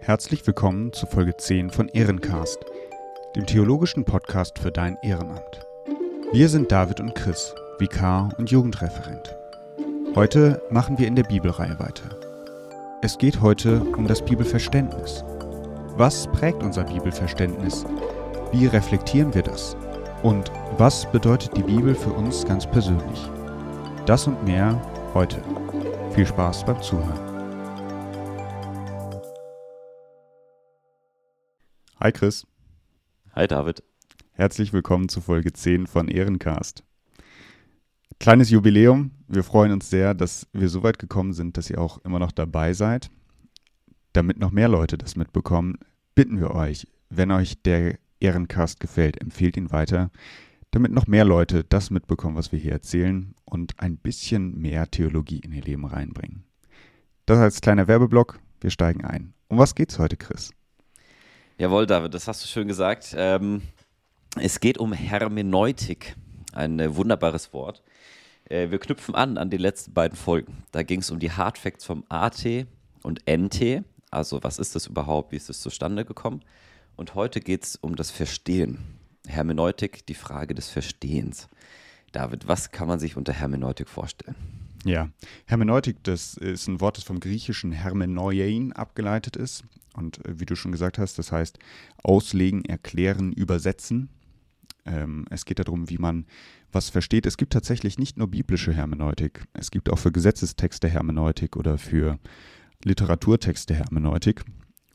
Herzlich willkommen zu Folge 10 von Ehrencast, dem theologischen Podcast für dein Ehrenamt. Wir sind David und Chris, Vikar und Jugendreferent. Heute machen wir in der Bibelreihe weiter. Es geht heute um das Bibelverständnis. Was prägt unser Bibelverständnis? Wie reflektieren wir das? Und was bedeutet die Bibel für uns ganz persönlich? Das und mehr heute. Viel Spaß beim Zuhören. Hi Chris. Hi David. Herzlich willkommen zu Folge 10 von Ehrencast. Kleines Jubiläum. Wir freuen uns sehr, dass wir so weit gekommen sind, dass ihr auch immer noch dabei seid. Damit noch mehr Leute das mitbekommen, bitten wir euch, wenn euch der Ehrencast gefällt, empfehlt ihn weiter, damit noch mehr Leute das mitbekommen, was wir hier erzählen und ein bisschen mehr Theologie in ihr Leben reinbringen. Das als kleiner Werbeblock. Wir steigen ein. Um was geht's heute, Chris? Jawohl, David, das hast du schön gesagt. Ähm, es geht um Hermeneutik, ein äh, wunderbares Wort. Äh, wir knüpfen an an die letzten beiden Folgen. Da ging es um die Hard Facts vom AT und NT. Also, was ist das überhaupt? Wie ist das zustande gekommen? Und heute geht es um das Verstehen. Hermeneutik, die Frage des Verstehens. David, was kann man sich unter Hermeneutik vorstellen? Ja, Hermeneutik, das ist ein Wort, das vom griechischen Hermenoiein abgeleitet ist. Und äh, wie du schon gesagt hast, das heißt auslegen, erklären, übersetzen. Ähm, es geht darum, wie man was versteht. Es gibt tatsächlich nicht nur biblische Hermeneutik. Es gibt auch für Gesetzestexte Hermeneutik oder für Literaturtexte Hermeneutik.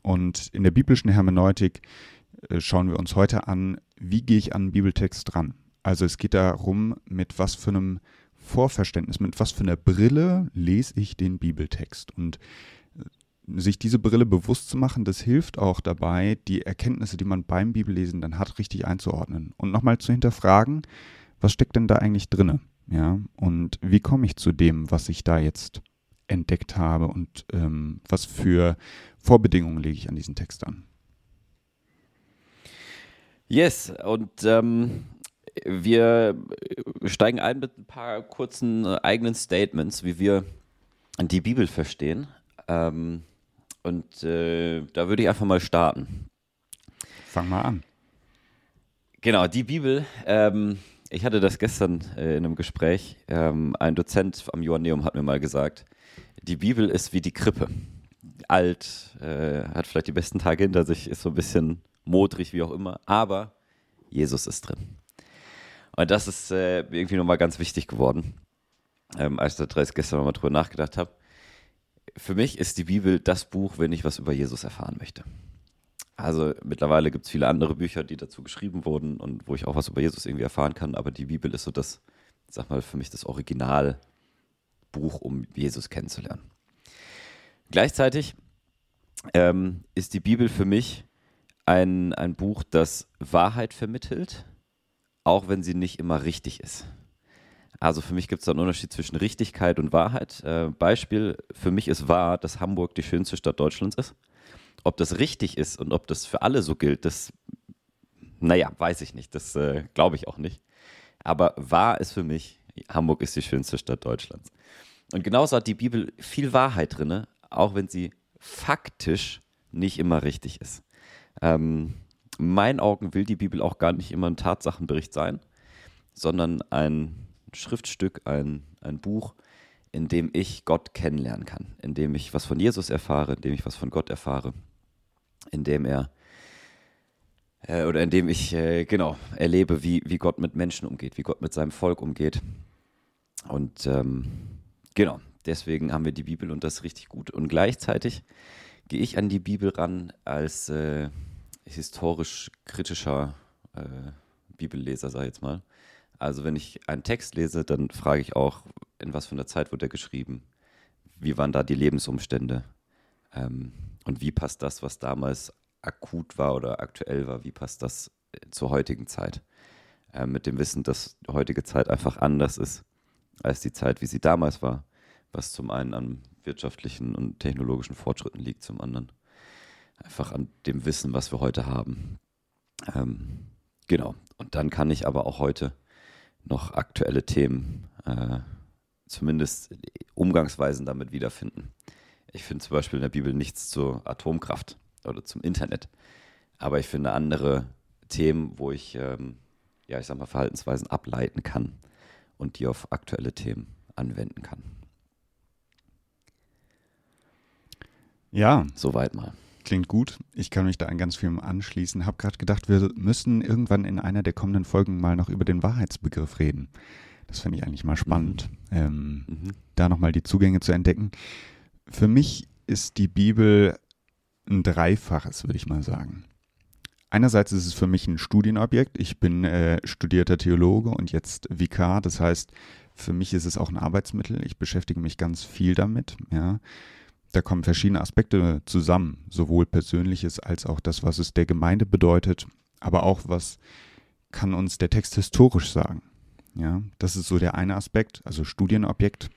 Und in der biblischen Hermeneutik äh, schauen wir uns heute an, wie gehe ich an einen Bibeltext dran. Also es geht darum, mit was für einem Vorverständnis, mit was für einer Brille lese ich den Bibeltext. Und sich diese Brille bewusst zu machen, das hilft auch dabei, die Erkenntnisse, die man beim Bibellesen dann hat, richtig einzuordnen und nochmal zu hinterfragen, was steckt denn da eigentlich drinne? Ja, und wie komme ich zu dem, was ich da jetzt entdeckt habe und ähm, was für Vorbedingungen lege ich an diesen Text an? Yes, und ähm, wir steigen ein mit ein paar kurzen äh, eigenen Statements, wie wir die Bibel verstehen. Ähm, und äh, da würde ich einfach mal starten. Fang mal an. Genau, die Bibel. Ähm, ich hatte das gestern äh, in einem Gespräch. Ähm, ein Dozent am Joanneum hat mir mal gesagt, die Bibel ist wie die Krippe. Alt, äh, hat vielleicht die besten Tage hinter sich, ist so ein bisschen modrig, wie auch immer, aber Jesus ist drin. Und das ist äh, irgendwie nochmal ganz wichtig geworden, ähm, als ich da gestern nochmal drüber nachgedacht habe für mich ist die Bibel das Buch, wenn ich was über Jesus erfahren möchte. Also mittlerweile gibt es viele andere Bücher, die dazu geschrieben wurden und wo ich auch was über Jesus irgendwie erfahren kann, aber die Bibel ist so das, sag mal, für mich das Originalbuch, um Jesus kennenzulernen. Gleichzeitig ähm, ist die Bibel für mich ein, ein Buch, das Wahrheit vermittelt, auch wenn sie nicht immer richtig ist. Also für mich gibt es da einen Unterschied zwischen Richtigkeit und Wahrheit. Äh, Beispiel, für mich ist wahr, dass Hamburg die schönste Stadt Deutschlands ist. Ob das richtig ist und ob das für alle so gilt, das, naja, weiß ich nicht. Das äh, glaube ich auch nicht. Aber wahr ist für mich, Hamburg ist die schönste Stadt Deutschlands. Und genauso hat die Bibel viel Wahrheit drin, auch wenn sie faktisch nicht immer richtig ist. Ähm, in meinen Augen will die Bibel auch gar nicht immer ein Tatsachenbericht sein, sondern ein Schriftstück, ein, ein Buch, in dem ich Gott kennenlernen kann, in dem ich was von Jesus erfahre, in dem ich was von Gott erfahre, in dem er äh, oder in dem ich äh, genau erlebe, wie, wie Gott mit Menschen umgeht, wie Gott mit seinem Volk umgeht. Und ähm, genau, deswegen haben wir die Bibel und das richtig gut. Und gleichzeitig gehe ich an die Bibel ran als äh, historisch kritischer äh, Bibelleser, sag ich jetzt mal. Also wenn ich einen Text lese, dann frage ich auch, in was für einer Zeit wurde er geschrieben? Wie waren da die Lebensumstände? Ähm, und wie passt das, was damals akut war oder aktuell war, wie passt das äh, zur heutigen Zeit? Äh, mit dem Wissen, dass die heutige Zeit einfach anders ist als die Zeit, wie sie damals war, was zum einen an wirtschaftlichen und technologischen Fortschritten liegt, zum anderen einfach an dem Wissen, was wir heute haben. Ähm, genau. Und dann kann ich aber auch heute noch aktuelle Themen, äh, zumindest Umgangsweisen damit wiederfinden Ich finde zum Beispiel in der Bibel nichts zur Atomkraft oder zum Internet. Aber ich finde andere Themen, wo ich, ähm, ja, ich sag mal, Verhaltensweisen ableiten kann und die auf aktuelle Themen anwenden kann. Ja. Soweit mal. Klingt gut. Ich kann mich da an ganz vielem anschließen. Hab gerade gedacht, wir müssen irgendwann in einer der kommenden Folgen mal noch über den Wahrheitsbegriff reden. Das finde ich eigentlich mal spannend, mhm. Ähm, mhm. da nochmal die Zugänge zu entdecken. Für mich ist die Bibel ein Dreifaches, würde ich mal sagen. Einerseits ist es für mich ein Studienobjekt. Ich bin äh, studierter Theologe und jetzt Vikar. Das heißt, für mich ist es auch ein Arbeitsmittel. Ich beschäftige mich ganz viel damit. Ja da kommen verschiedene Aspekte zusammen, sowohl Persönliches als auch das, was es der Gemeinde bedeutet, aber auch, was kann uns der Text historisch sagen. Ja, das ist so der eine Aspekt, also Studienobjekt.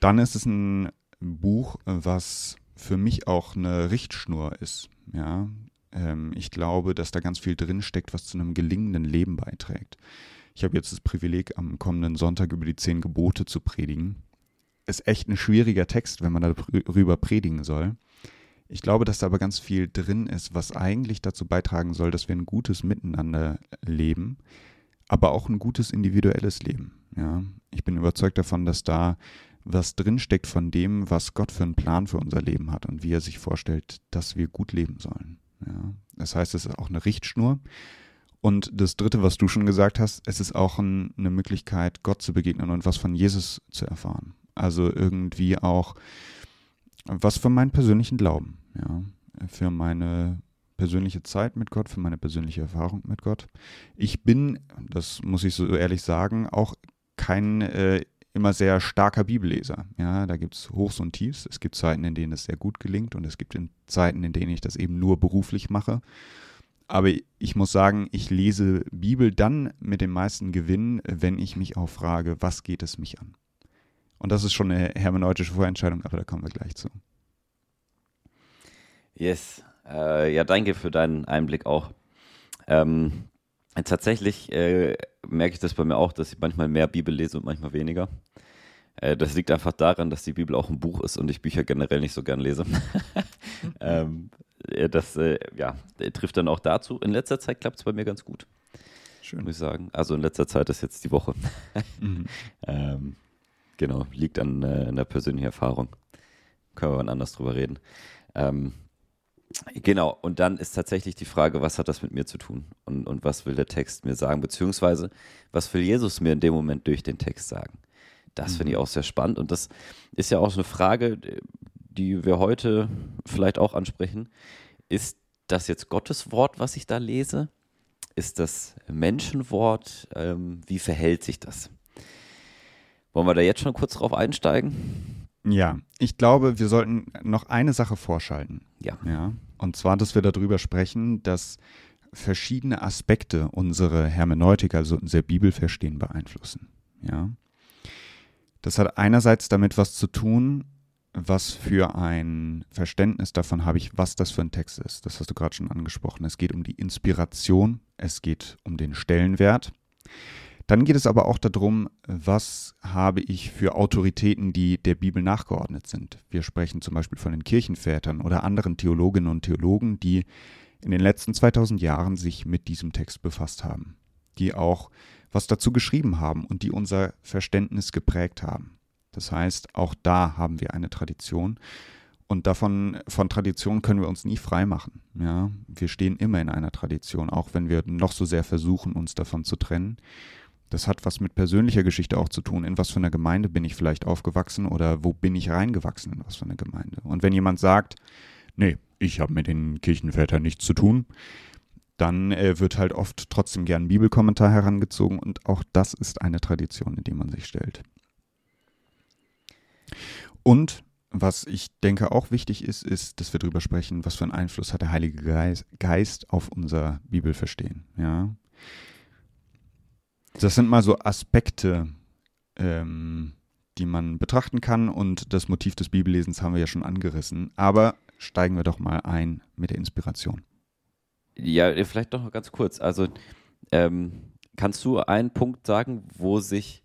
Dann ist es ein Buch, was für mich auch eine Richtschnur ist. Ja, ähm, ich glaube, dass da ganz viel drinsteckt, was zu einem gelingenden Leben beiträgt. Ich habe jetzt das Privileg, am kommenden Sonntag über die zehn Gebote zu predigen ist echt ein schwieriger Text, wenn man darüber predigen soll. Ich glaube, dass da aber ganz viel drin ist, was eigentlich dazu beitragen soll, dass wir ein gutes Miteinander leben, aber auch ein gutes individuelles Leben. Ja, ich bin überzeugt davon, dass da was drinsteckt von dem, was Gott für einen Plan für unser Leben hat und wie er sich vorstellt, dass wir gut leben sollen. Ja, das heißt, es ist auch eine Richtschnur. Und das Dritte, was du schon gesagt hast, es ist auch ein, eine Möglichkeit, Gott zu begegnen und was von Jesus zu erfahren. Also irgendwie auch was für meinen persönlichen Glauben, ja, für meine persönliche Zeit mit Gott, für meine persönliche Erfahrung mit Gott. Ich bin, das muss ich so ehrlich sagen, auch kein äh, immer sehr starker Bibelleser. Ja, da gibt es Hochs und Tiefs. Es gibt Zeiten, in denen es sehr gut gelingt und es gibt Zeiten, in denen ich das eben nur beruflich mache. Aber ich muss sagen, ich lese Bibel dann mit dem meisten Gewinn, wenn ich mich auch frage, was geht es mich an? Und das ist schon eine hermeneutische Vorentscheidung, aber da kommen wir gleich zu. Yes. Äh, ja, danke für deinen Einblick auch. Ähm, tatsächlich äh, merke ich das bei mir auch, dass ich manchmal mehr Bibel lese und manchmal weniger. Äh, das liegt einfach daran, dass die Bibel auch ein Buch ist und ich Bücher generell nicht so gern lese. ähm, das äh, ja, trifft dann auch dazu. In letzter Zeit klappt es bei mir ganz gut. Schön. Muss ich sagen. Also in letzter Zeit ist jetzt die Woche. mhm. ähm, Genau, liegt an äh, einer persönlichen Erfahrung. Können wir wann anders drüber reden. Ähm, genau, und dann ist tatsächlich die Frage, was hat das mit mir zu tun? Und, und was will der Text mir sagen? Beziehungsweise, was will Jesus mir in dem Moment durch den Text sagen? Das mhm. finde ich auch sehr spannend. Und das ist ja auch so eine Frage, die wir heute vielleicht auch ansprechen. Ist das jetzt Gottes Wort, was ich da lese? Ist das Menschenwort? Ähm, wie verhält sich das? Wollen wir da jetzt schon kurz drauf einsteigen? Ja, ich glaube, wir sollten noch eine Sache vorschalten. Ja. ja. Und zwar, dass wir darüber sprechen, dass verschiedene Aspekte unsere Hermeneutik, also unser Bibelverstehen beeinflussen. Ja. Das hat einerseits damit was zu tun, was für ein Verständnis davon habe ich, was das für ein Text ist. Das hast du gerade schon angesprochen. Es geht um die Inspiration, es geht um den Stellenwert. Dann geht es aber auch darum, was habe ich für Autoritäten, die der Bibel nachgeordnet sind. Wir sprechen zum Beispiel von den Kirchenvätern oder anderen Theologinnen und Theologen, die in den letzten 2000 Jahren sich mit diesem Text befasst haben, die auch was dazu geschrieben haben und die unser Verständnis geprägt haben. Das heißt, auch da haben wir eine Tradition. Und davon, von Tradition können wir uns nie freimachen. Ja? Wir stehen immer in einer Tradition, auch wenn wir noch so sehr versuchen, uns davon zu trennen. Das hat was mit persönlicher Geschichte auch zu tun. In was für einer Gemeinde bin ich vielleicht aufgewachsen oder wo bin ich reingewachsen in was für eine Gemeinde? Und wenn jemand sagt, nee, ich habe mit den Kirchenvätern nichts zu tun, dann äh, wird halt oft trotzdem gern ein Bibelkommentar herangezogen und auch das ist eine Tradition, in die man sich stellt. Und was ich denke auch wichtig ist, ist, dass wir darüber sprechen, was für einen Einfluss hat der Heilige Geist, Geist auf unser Bibelverstehen. Ja? Das sind mal so Aspekte, ähm, die man betrachten kann und das Motiv des Bibellesens haben wir ja schon angerissen. Aber steigen wir doch mal ein mit der Inspiration. Ja, vielleicht doch noch ganz kurz. Also ähm, kannst du einen Punkt sagen, wo sich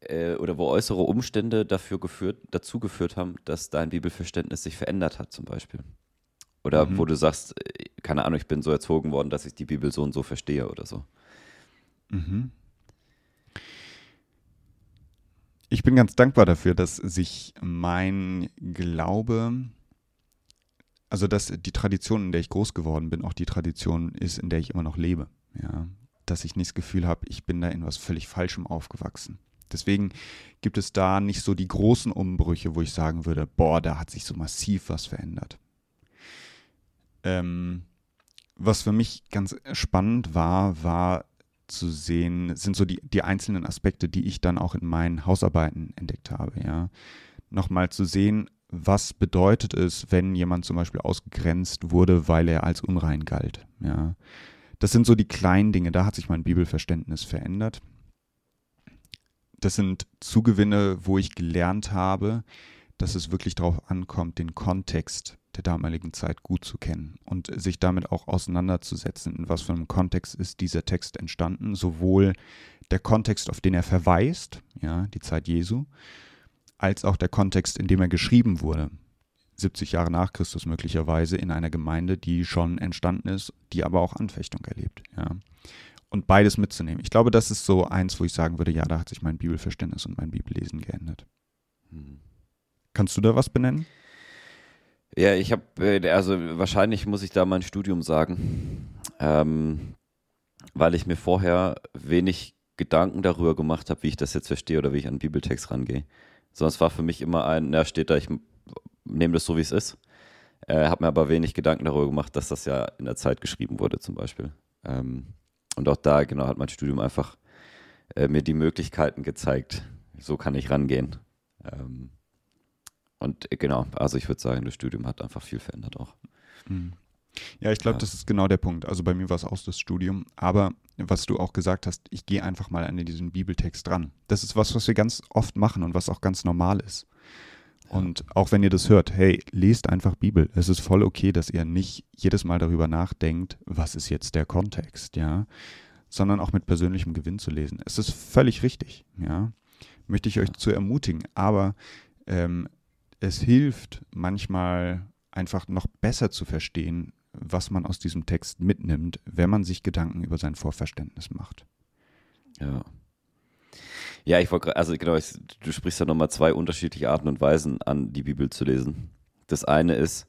äh, oder wo äußere Umstände dafür geführt, dazu geführt haben, dass dein Bibelverständnis sich verändert hat, zum Beispiel. Oder mhm. wo du sagst, äh, keine Ahnung, ich bin so erzogen worden, dass ich die Bibel so und so verstehe oder so. Mhm. Ich bin ganz dankbar dafür, dass sich mein Glaube, also dass die Tradition, in der ich groß geworden bin, auch die Tradition ist, in der ich immer noch lebe. Ja, dass ich nicht das Gefühl habe, ich bin da in was völlig Falschem aufgewachsen. Deswegen gibt es da nicht so die großen Umbrüche, wo ich sagen würde, boah, da hat sich so massiv was verändert. Ähm, was für mich ganz spannend war, war zu sehen, sind so die, die einzelnen Aspekte, die ich dann auch in meinen Hausarbeiten entdeckt habe, ja. Nochmal zu sehen, was bedeutet es, wenn jemand zum Beispiel ausgegrenzt wurde, weil er als unrein galt, ja. Das sind so die kleinen Dinge, da hat sich mein Bibelverständnis verändert. Das sind Zugewinne, wo ich gelernt habe, dass es wirklich darauf ankommt, den Kontext der damaligen Zeit gut zu kennen und sich damit auch auseinanderzusetzen, in was für einem Kontext ist dieser Text entstanden, sowohl der Kontext, auf den er verweist, ja, die Zeit Jesu, als auch der Kontext, in dem er geschrieben wurde, 70 Jahre nach Christus möglicherweise in einer Gemeinde, die schon entstanden ist, die aber auch Anfechtung erlebt, ja. Und beides mitzunehmen. Ich glaube, das ist so eins, wo ich sagen würde, ja, da hat sich mein Bibelverständnis und mein Bibellesen geändert. Hm. Kannst du da was benennen? Ja, ich habe, äh, also wahrscheinlich muss ich da mein Studium sagen, ähm, weil ich mir vorher wenig Gedanken darüber gemacht habe, wie ich das jetzt verstehe oder wie ich an Bibeltext rangehe. Sonst war für mich immer ein, na steht da, ich nehme das so, wie es ist. Äh, habe mir aber wenig Gedanken darüber gemacht, dass das ja in der Zeit geschrieben wurde zum Beispiel. Ähm, und auch da, genau, hat mein Studium einfach äh, mir die Möglichkeiten gezeigt. So kann ich rangehen. Ähm, und äh, genau, also ich würde sagen, das Studium hat einfach viel verändert auch. Mhm. Ja, ich glaube, ja. das ist genau der Punkt. Also bei mir war es auch das Studium. Aber was du auch gesagt hast, ich gehe einfach mal an diesen Bibeltext dran. Das ist was, was wir ganz oft machen und was auch ganz normal ist. Ja. Und auch wenn ihr das hört, hey, lest einfach Bibel. Es ist voll okay, dass ihr nicht jedes Mal darüber nachdenkt, was ist jetzt der Kontext, ja, sondern auch mit persönlichem Gewinn zu lesen. Es ist völlig richtig, ja. Möchte ich euch zu ermutigen. Aber ähm, es hilft manchmal einfach noch besser zu verstehen, was man aus diesem Text mitnimmt, wenn man sich Gedanken über sein Vorverständnis macht. Ja. Ja, ich wollte, also genau, ich, du sprichst ja nochmal zwei unterschiedliche Arten und Weisen an, die Bibel zu lesen. Das eine ist,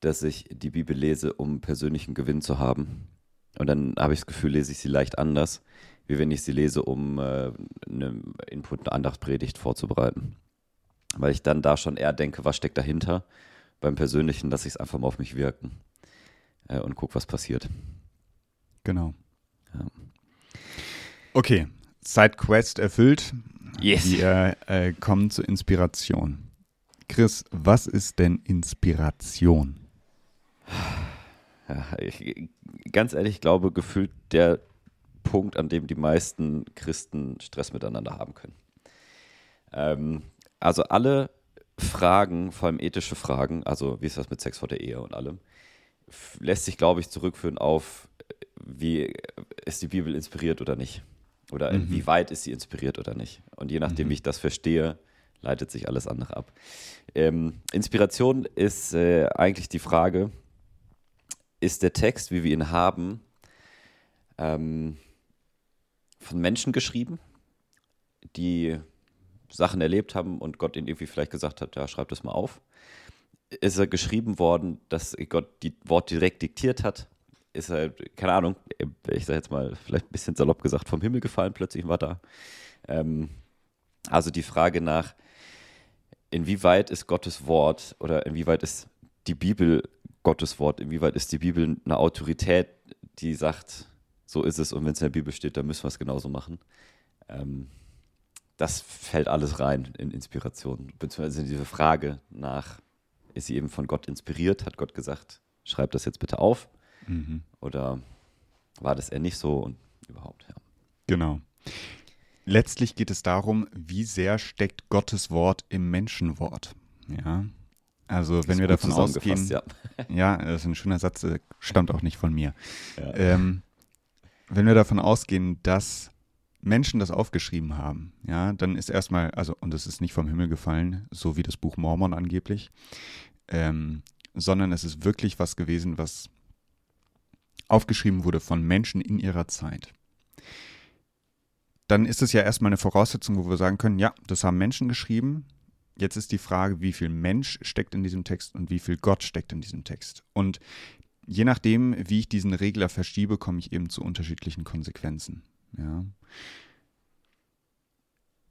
dass ich die Bibel lese, um persönlichen Gewinn zu haben. Und dann habe ich das Gefühl, lese ich sie leicht anders, wie wenn ich sie lese, um äh, eine Input, eine Andachtspredigt vorzubereiten weil ich dann da schon eher denke, was steckt dahinter. Beim Persönlichen lasse ich es einfach mal auf mich wirken äh, und gucke, was passiert. Genau. Ja. Okay, Sidequest erfüllt. Yes. Wir äh, kommen zur Inspiration. Chris, was ist denn Inspiration? Ja, ich, ganz ehrlich, ich glaube, gefühlt der Punkt, an dem die meisten Christen Stress miteinander haben können. Ähm, also alle Fragen, vor allem ethische Fragen, also wie ist das mit Sex vor der Ehe und allem, lässt sich, glaube ich, zurückführen auf, wie ist die Bibel inspiriert oder nicht? Oder mhm. inwieweit ist sie inspiriert oder nicht? Und je nachdem, mhm. wie ich das verstehe, leitet sich alles andere ab. Ähm, Inspiration ist äh, eigentlich die Frage, ist der Text, wie wir ihn haben, ähm, von Menschen geschrieben, die Sachen erlebt haben und Gott ihnen irgendwie vielleicht gesagt hat, ja, schreib das mal auf. Ist er geschrieben worden, dass Gott die Wort direkt diktiert hat? Ist er, keine Ahnung, ich sage jetzt mal, vielleicht ein bisschen salopp gesagt, vom Himmel gefallen, plötzlich war da. Ähm, also die Frage nach, inwieweit ist Gottes Wort oder inwieweit ist die Bibel Gottes Wort, inwieweit ist die Bibel eine Autorität, die sagt, so ist es und wenn es in der Bibel steht, dann müssen wir es genauso machen. Ähm, das fällt alles rein in Inspiration, beziehungsweise in diese Frage nach, ist sie eben von Gott inspiriert? Hat Gott gesagt, schreib das jetzt bitte auf? Mhm. Oder war das eher nicht so und überhaupt, ja. Genau. Letztlich geht es darum, wie sehr steckt Gottes Wort im Menschenwort. Ja. Also wenn wir davon ausgehen, ja. ja, das ist ein schöner Satz, stammt auch nicht von mir. Ja. Ähm, wenn wir davon ausgehen, dass Menschen das aufgeschrieben haben, ja, dann ist erstmal, also, und es ist nicht vom Himmel gefallen, so wie das Buch Mormon angeblich, ähm, sondern es ist wirklich was gewesen, was aufgeschrieben wurde von Menschen in ihrer Zeit. Dann ist es ja erstmal eine Voraussetzung, wo wir sagen können, ja, das haben Menschen geschrieben. Jetzt ist die Frage, wie viel Mensch steckt in diesem Text und wie viel Gott steckt in diesem Text. Und je nachdem, wie ich diesen Regler verschiebe, komme ich eben zu unterschiedlichen Konsequenzen. Ja.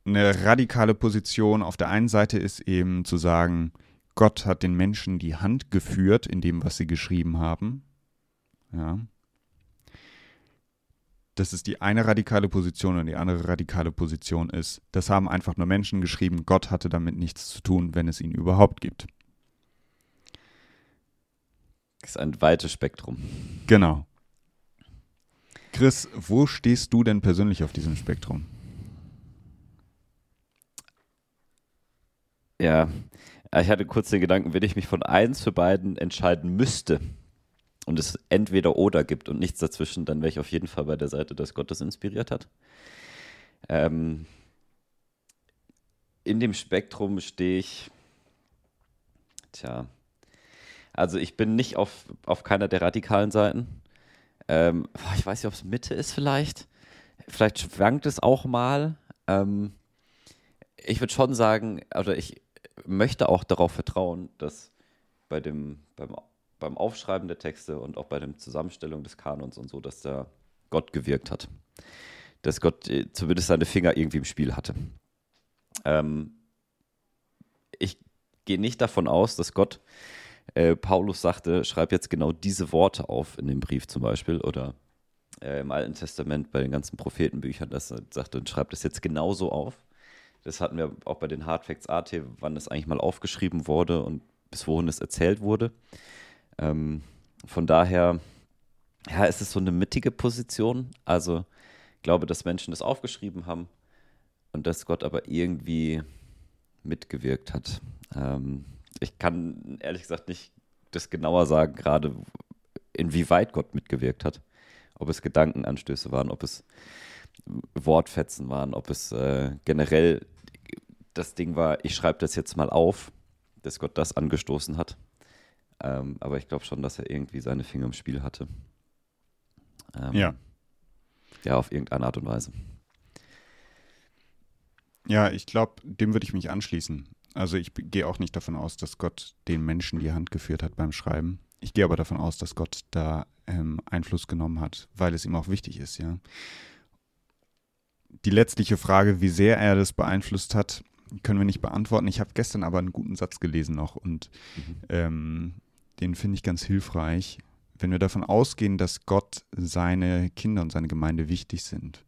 Eine radikale Position auf der einen Seite ist eben zu sagen, Gott hat den Menschen die Hand geführt in dem, was sie geschrieben haben. Ja. Das ist die eine radikale Position und die andere radikale Position ist, das haben einfach nur Menschen geschrieben, Gott hatte damit nichts zu tun, wenn es ihn überhaupt gibt. Das ist ein weites Spektrum. Genau. Chris, wo stehst du denn persönlich auf diesem Spektrum? Ja, ich hatte kurz den Gedanken, wenn ich mich von eins für beiden entscheiden müsste und es entweder oder gibt und nichts dazwischen, dann wäre ich auf jeden Fall bei der Seite, dass Gott das inspiriert hat. Ähm, in dem Spektrum stehe ich, tja, also ich bin nicht auf, auf keiner der radikalen Seiten. Ähm, ich weiß nicht, ob es Mitte ist vielleicht. Vielleicht schwankt es auch mal. Ähm, ich würde schon sagen, oder ich möchte auch darauf vertrauen, dass bei dem, beim, beim Aufschreiben der Texte und auch bei der Zusammenstellung des Kanons und so, dass da Gott gewirkt hat. Dass Gott äh, zumindest seine Finger irgendwie im Spiel hatte. Ähm, ich gehe nicht davon aus, dass Gott äh, Paulus sagte, schreib jetzt genau diese Worte auf in dem Brief zum Beispiel oder äh, im Alten Testament bei den ganzen Prophetenbüchern, dass er sagte, schreib das jetzt genauso auf. Das hatten wir auch bei den Hardfacts AT, wann das eigentlich mal aufgeschrieben wurde und bis wohin es erzählt wurde. Ähm, von daher, ja, ist es so eine mittige Position. Also, ich glaube, dass Menschen das aufgeschrieben haben und dass Gott aber irgendwie mitgewirkt hat. Ähm, ich kann ehrlich gesagt nicht das genauer sagen, gerade inwieweit Gott mitgewirkt hat. Ob es Gedankenanstöße waren, ob es Wortfetzen waren, ob es äh, generell das Ding war, ich schreibe das jetzt mal auf, dass Gott das angestoßen hat. Ähm, aber ich glaube schon, dass er irgendwie seine Finger im Spiel hatte. Ähm, ja. Ja, auf irgendeine Art und Weise. Ja, ich glaube, dem würde ich mich anschließen. Also ich gehe auch nicht davon aus, dass Gott den Menschen die Hand geführt hat beim Schreiben. Ich gehe aber davon aus, dass Gott da ähm, Einfluss genommen hat, weil es ihm auch wichtig ist, ja. Die letztliche Frage, wie sehr er das beeinflusst hat, können wir nicht beantworten. Ich habe gestern aber einen guten Satz gelesen noch und mhm. ähm, den finde ich ganz hilfreich. Wenn wir davon ausgehen, dass Gott seine Kinder und seine Gemeinde wichtig sind,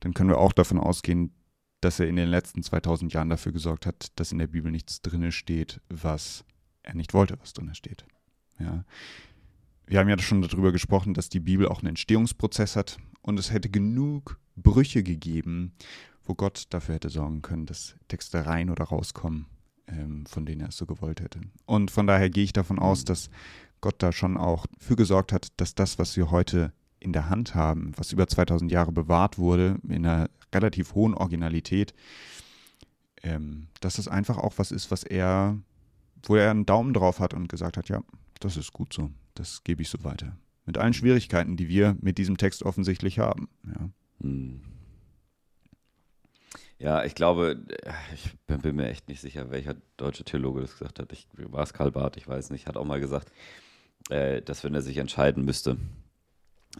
dann können wir auch davon ausgehen, dass er in den letzten 2000 Jahren dafür gesorgt hat, dass in der Bibel nichts drinne steht, was er nicht wollte, was drinne steht. Ja. Wir haben ja schon darüber gesprochen, dass die Bibel auch einen Entstehungsprozess hat und es hätte genug Brüche gegeben, wo Gott dafür hätte sorgen können, dass Texte rein oder rauskommen, ähm, von denen er es so gewollt hätte. Und von daher gehe ich davon aus, mhm. dass Gott da schon auch für gesorgt hat, dass das, was wir heute in der Hand haben, was über 2000 Jahre bewahrt wurde, in einer relativ hohen Originalität, ähm, dass es einfach auch was ist, was er, wo er einen Daumen drauf hat und gesagt hat, ja, das ist gut so, das gebe ich so weiter. Mit allen Schwierigkeiten, die wir mit diesem Text offensichtlich haben. Ja, hm. ja ich glaube, ich bin, bin, mir echt nicht sicher, welcher deutsche Theologe das gesagt hat. Ich war es Karl Barth, ich weiß nicht, hat auch mal gesagt, äh, dass wenn er sich entscheiden müsste,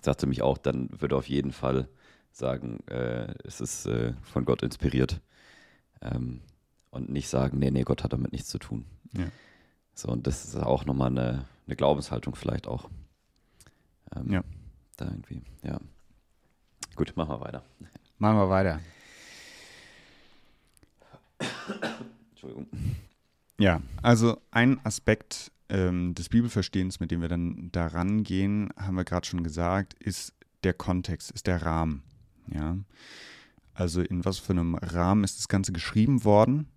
sagte mich auch, dann würde auf jeden Fall sagen, äh, es ist äh, von Gott inspiriert. Ähm, und nicht sagen, nee, nee, Gott hat damit nichts zu tun. Ja. So, und das ist auch nochmal eine, eine Glaubenshaltung vielleicht auch. Ähm, ja. Da irgendwie, ja. Gut, machen wir weiter. Machen wir weiter. Entschuldigung. Ja, also ein Aspekt ähm, des Bibelverstehens, mit dem wir dann daran gehen, haben wir gerade schon gesagt, ist der Kontext, ist der Rahmen. Ja. Also in was für einem Rahmen ist das Ganze geschrieben worden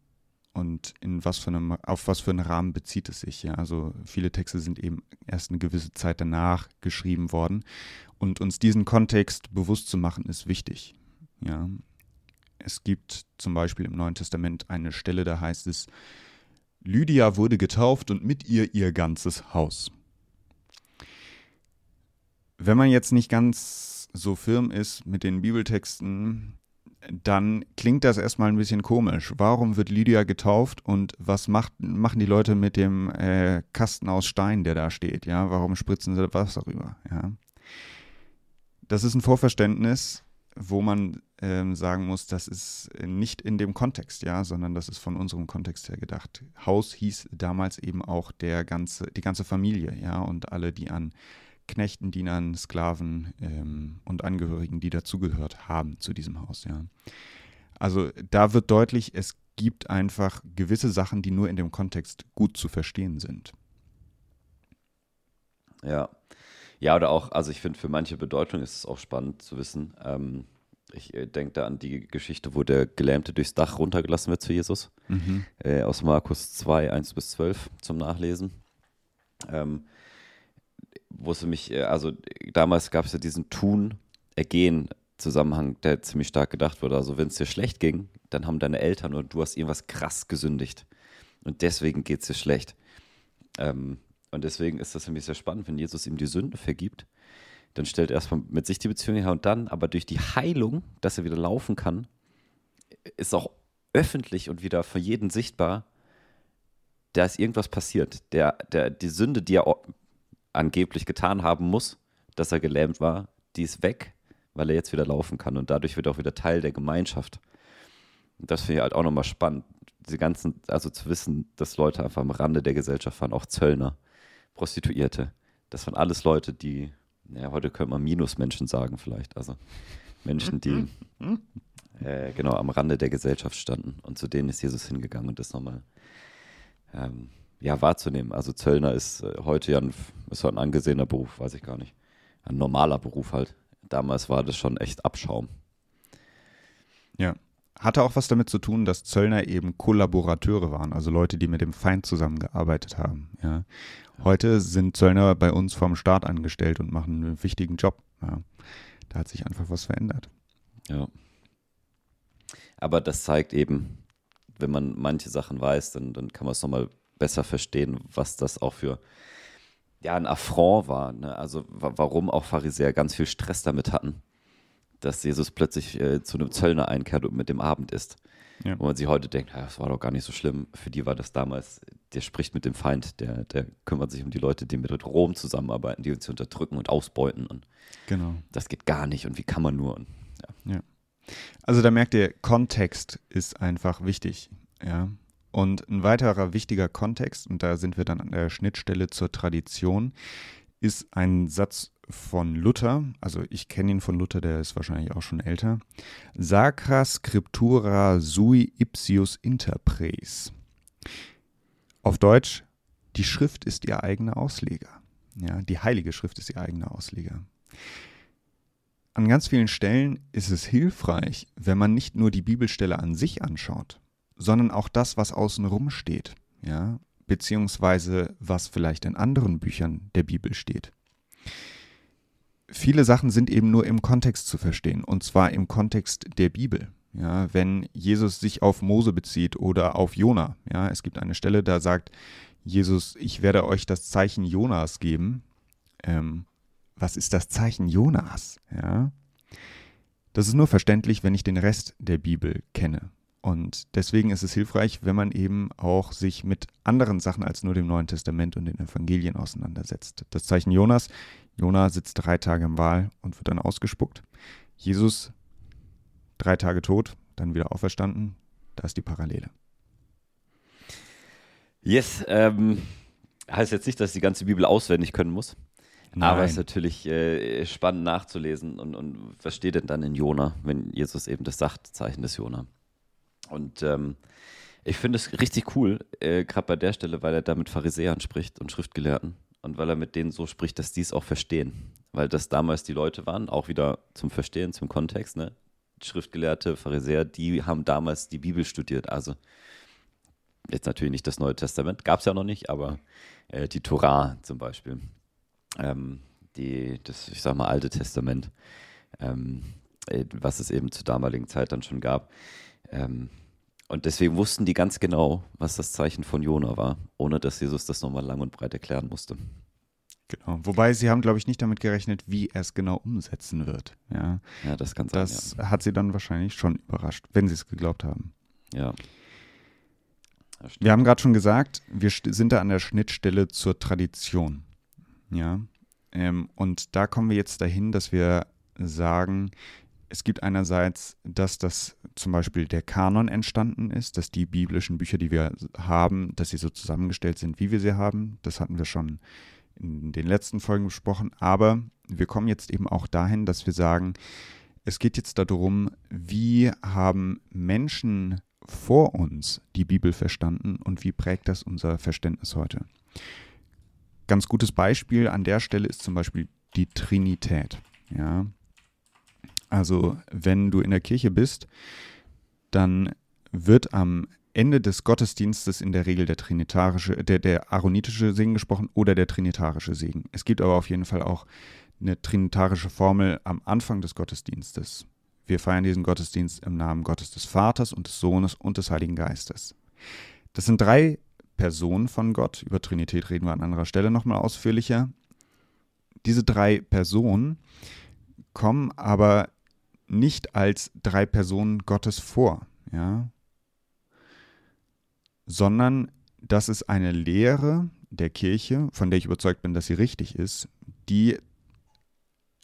und in was für einem, auf was für einen Rahmen bezieht es sich. Ja. Also viele Texte sind eben erst eine gewisse Zeit danach geschrieben worden. Und uns diesen Kontext bewusst zu machen, ist wichtig. Ja. Es gibt zum Beispiel im Neuen Testament eine Stelle, da heißt es, Lydia wurde getauft und mit ihr ihr ganzes Haus. Wenn man jetzt nicht ganz so firm ist mit den Bibeltexten, dann klingt das erstmal ein bisschen komisch. Warum wird Lydia getauft und was macht, machen die Leute mit dem äh, Kasten aus Stein, der da steht? Ja, warum spritzen sie Wasser rüber? Ja. Das ist ein Vorverständnis, wo man ähm, sagen muss, das ist nicht in dem Kontext, ja, sondern das ist von unserem Kontext her gedacht. Haus hieß damals eben auch der ganze, die ganze Familie, ja, und alle, die an Knechten, Dienern, Sklaven ähm, und Angehörigen, die dazugehört haben zu diesem Haus. Ja. Also da wird deutlich, es gibt einfach gewisse Sachen, die nur in dem Kontext gut zu verstehen sind. Ja. Ja, oder auch, also ich finde, für manche Bedeutung ist es auch spannend zu wissen. Ähm, ich äh, denke da an die Geschichte, wo der Gelähmte durchs Dach runtergelassen wird zu Jesus. Mhm. Äh, aus Markus 2, 1 bis 12 zum Nachlesen. Ähm, wo es mich, äh, also damals gab es ja diesen Tun-Ergehen-Zusammenhang, der ziemlich stark gedacht wurde. Also wenn es dir schlecht ging, dann haben deine Eltern oder du hast irgendwas krass gesündigt. Und deswegen geht es dir schlecht. Ähm, und deswegen ist das für mich sehr spannend, wenn Jesus ihm die Sünde vergibt, dann stellt er erstmal mit sich die Beziehung her und dann, aber durch die Heilung, dass er wieder laufen kann, ist auch öffentlich und wieder für jeden sichtbar, da ist irgendwas passiert. Der, der, die Sünde, die er angeblich getan haben muss, dass er gelähmt war, die ist weg, weil er jetzt wieder laufen kann und dadurch wird er auch wieder Teil der Gemeinschaft. Und das finde ich halt auch nochmal spannend, diese ganzen, also zu wissen, dass Leute einfach am Rande der Gesellschaft waren, auch Zöllner, Prostituierte. Das waren alles Leute, die, ja, heute könnte man Minusmenschen sagen vielleicht, also Menschen, die äh, genau am Rande der Gesellschaft standen und zu denen ist Jesus hingegangen und das nochmal ähm, ja, wahrzunehmen. Also Zöllner ist äh, heute ja ein, ist ein angesehener Beruf, weiß ich gar nicht. Ein normaler Beruf halt. Damals war das schon echt Abschaum. Ja. Hatte auch was damit zu tun, dass Zöllner eben Kollaborateure waren, also Leute, die mit dem Feind zusammengearbeitet haben. Ja. Heute sind Zöllner bei uns vom Staat angestellt und machen einen wichtigen Job. Ja. Da hat sich einfach was verändert. Ja. Aber das zeigt eben, wenn man manche Sachen weiß, dann, dann kann man es nochmal besser verstehen, was das auch für ja, ein Affront war. Ne? Also warum auch Pharisäer ganz viel Stress damit hatten, dass Jesus plötzlich äh, zu einem Zöllner einkehrt und mit dem Abend isst. Ja. Wo man sich heute denkt, ja, das war doch gar nicht so schlimm. Für die war das damals, der spricht mit dem Feind, der, der kümmert sich um die Leute, die mit Rom zusammenarbeiten, die uns unterdrücken und ausbeuten. Und genau. das geht gar nicht und wie kann man nur? Und, ja. ja. Also da merkt ihr, Kontext ist einfach wichtig. Ja. Und ein weiterer wichtiger Kontext, und da sind wir dann an der Schnittstelle zur Tradition, ist ein Satz von Luther, also ich kenne ihn von Luther, der ist wahrscheinlich auch schon älter. Sacra scriptura sui ipsius interpres. Auf Deutsch, die Schrift ist ihr eigener Ausleger. Ja, die Heilige Schrift ist ihr eigener Ausleger. An ganz vielen Stellen ist es hilfreich, wenn man nicht nur die Bibelstelle an sich anschaut, sondern auch das, was außenrum steht, ja, beziehungsweise was vielleicht in anderen Büchern der Bibel steht. Viele Sachen sind eben nur im Kontext zu verstehen, und zwar im Kontext der Bibel. Ja, wenn Jesus sich auf Mose bezieht oder auf Jona, ja, es gibt eine Stelle, da sagt Jesus, ich werde euch das Zeichen Jonas geben. Ähm, was ist das Zeichen Jonas? Ja, das ist nur verständlich, wenn ich den Rest der Bibel kenne. Und deswegen ist es hilfreich, wenn man eben auch sich mit anderen Sachen als nur dem Neuen Testament und den Evangelien auseinandersetzt. Das Zeichen Jonas, Jona sitzt drei Tage im Wal und wird dann ausgespuckt. Jesus drei Tage tot, dann wieder auferstanden. Da ist die Parallele. Yes, ähm, heißt jetzt nicht, dass ich die ganze Bibel auswendig können muss. Nein. Aber es ist natürlich äh, spannend nachzulesen. Und, und was steht denn dann in Jona, wenn Jesus eben das sagt, Zeichen des Jona? Und ähm, ich finde es richtig cool, äh, gerade bei der Stelle, weil er da mit Pharisäern spricht und Schriftgelehrten und weil er mit denen so spricht, dass die es auch verstehen. Weil das damals die Leute waren, auch wieder zum Verstehen, zum Kontext, ne? Schriftgelehrte, Pharisäer, die haben damals die Bibel studiert. Also jetzt natürlich nicht das Neue Testament, gab es ja noch nicht, aber äh, die Torah zum Beispiel. Ähm, die, das, ich sag mal, Alte Testament. Ähm, äh, was es eben zur damaligen Zeit dann schon gab. Ähm, und deswegen wussten die ganz genau, was das Zeichen von Jona war, ohne dass Jesus das nochmal lang und breit erklären musste. Genau. Wobei sie haben, glaube ich, nicht damit gerechnet, wie er es genau umsetzen wird. Ja, ja das kann sein. Das ja. hat sie dann wahrscheinlich schon überrascht, wenn sie es geglaubt haben. Ja. Wir haben gerade schon gesagt, wir sind da an der Schnittstelle zur Tradition. Ja. Ähm, und da kommen wir jetzt dahin, dass wir sagen, es gibt einerseits, dass das zum Beispiel der Kanon entstanden ist, dass die biblischen Bücher, die wir haben, dass sie so zusammengestellt sind, wie wir sie haben. Das hatten wir schon in den letzten Folgen besprochen. Aber wir kommen jetzt eben auch dahin, dass wir sagen, es geht jetzt darum, wie haben Menschen vor uns die Bibel verstanden und wie prägt das unser Verständnis heute. Ganz gutes Beispiel an der Stelle ist zum Beispiel die Trinität. Ja, also wenn du in der Kirche bist, dann wird am Ende des Gottesdienstes in der Regel der trinitarische, der, der aaronitische Segen gesprochen oder der trinitarische Segen. Es gibt aber auf jeden Fall auch eine trinitarische Formel am Anfang des Gottesdienstes. Wir feiern diesen Gottesdienst im Namen Gottes des Vaters und des Sohnes und des Heiligen Geistes. Das sind drei Personen von Gott. Über Trinität reden wir an anderer Stelle nochmal ausführlicher. Diese drei Personen kommen aber nicht als drei Personen Gottes vor, ja, sondern das ist eine Lehre der Kirche, von der ich überzeugt bin, dass sie richtig ist, die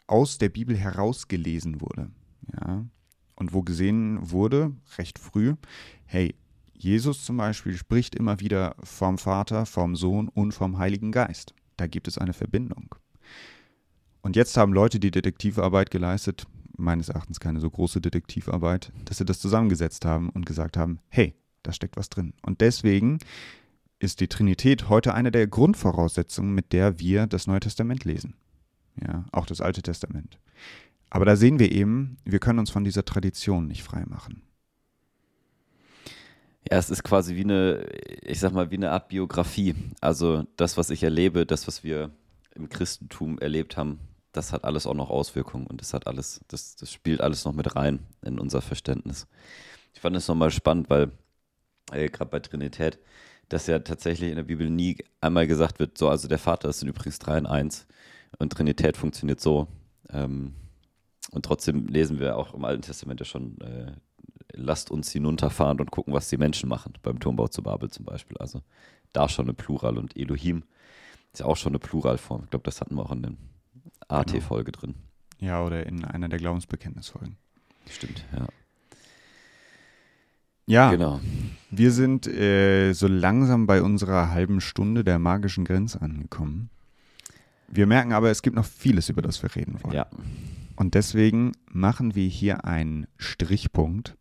aus der Bibel herausgelesen wurde, ja, und wo gesehen wurde, recht früh, hey, Jesus zum Beispiel spricht immer wieder vom Vater, vom Sohn und vom Heiligen Geist. Da gibt es eine Verbindung. Und jetzt haben Leute die Detektivarbeit geleistet, meines Erachtens keine so große Detektivarbeit, dass sie das zusammengesetzt haben und gesagt haben, hey, da steckt was drin. Und deswegen ist die Trinität heute eine der Grundvoraussetzungen, mit der wir das Neue Testament lesen. Ja, auch das Alte Testament. Aber da sehen wir eben, wir können uns von dieser Tradition nicht freimachen. Ja, es ist quasi wie eine, ich sag mal, wie eine Art Biografie. Also das, was ich erlebe, das, was wir im Christentum erlebt haben, das hat alles auch noch Auswirkungen und das hat alles, das, das spielt alles noch mit rein in unser Verständnis. Ich fand es nochmal spannend, weil äh, gerade bei Trinität, dass ja tatsächlich in der Bibel nie einmal gesagt wird, so, also der Vater ist übrigens 3 in 1 und Trinität funktioniert so. Ähm, und trotzdem lesen wir auch im Alten Testament ja schon, äh, lasst uns hinunterfahren und gucken, was die Menschen machen, beim Turmbau zu Babel zum Beispiel. Also da schon eine Plural und Elohim ist ja auch schon eine Pluralform. Ich glaube, das hatten wir auch in den AT-Folge genau. drin. Ja, oder in einer der Glaubensbekenntnisfolgen. Stimmt, ja. Ja, genau. wir sind äh, so langsam bei unserer halben Stunde der magischen Grenze angekommen. Wir merken aber, es gibt noch vieles, über das wir reden wollen. Ja. Und deswegen machen wir hier einen Strichpunkt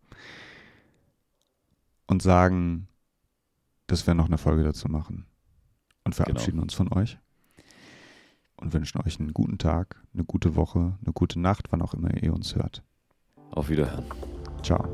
und sagen, dass wir noch eine Folge dazu machen. Und verabschieden genau. uns von euch und wünschen euch einen guten Tag, eine gute Woche, eine gute Nacht, wann auch immer ihr uns hört. Auf Wiederhören. Ciao.